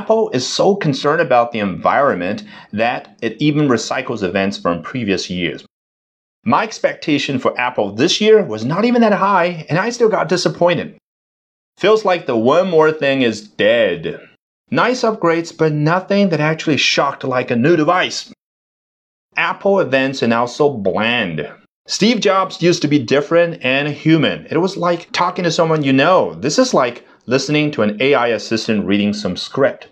Apple is so concerned about the environment that it even recycles events from previous years. My expectation for Apple this year was not even that high, and I still got disappointed. Feels like the one more thing is dead. Nice upgrades, but nothing that actually shocked like a new device. Apple events are now so bland. Steve Jobs used to be different and human. It was like talking to someone you know. This is like listening to an AI assistant reading some script.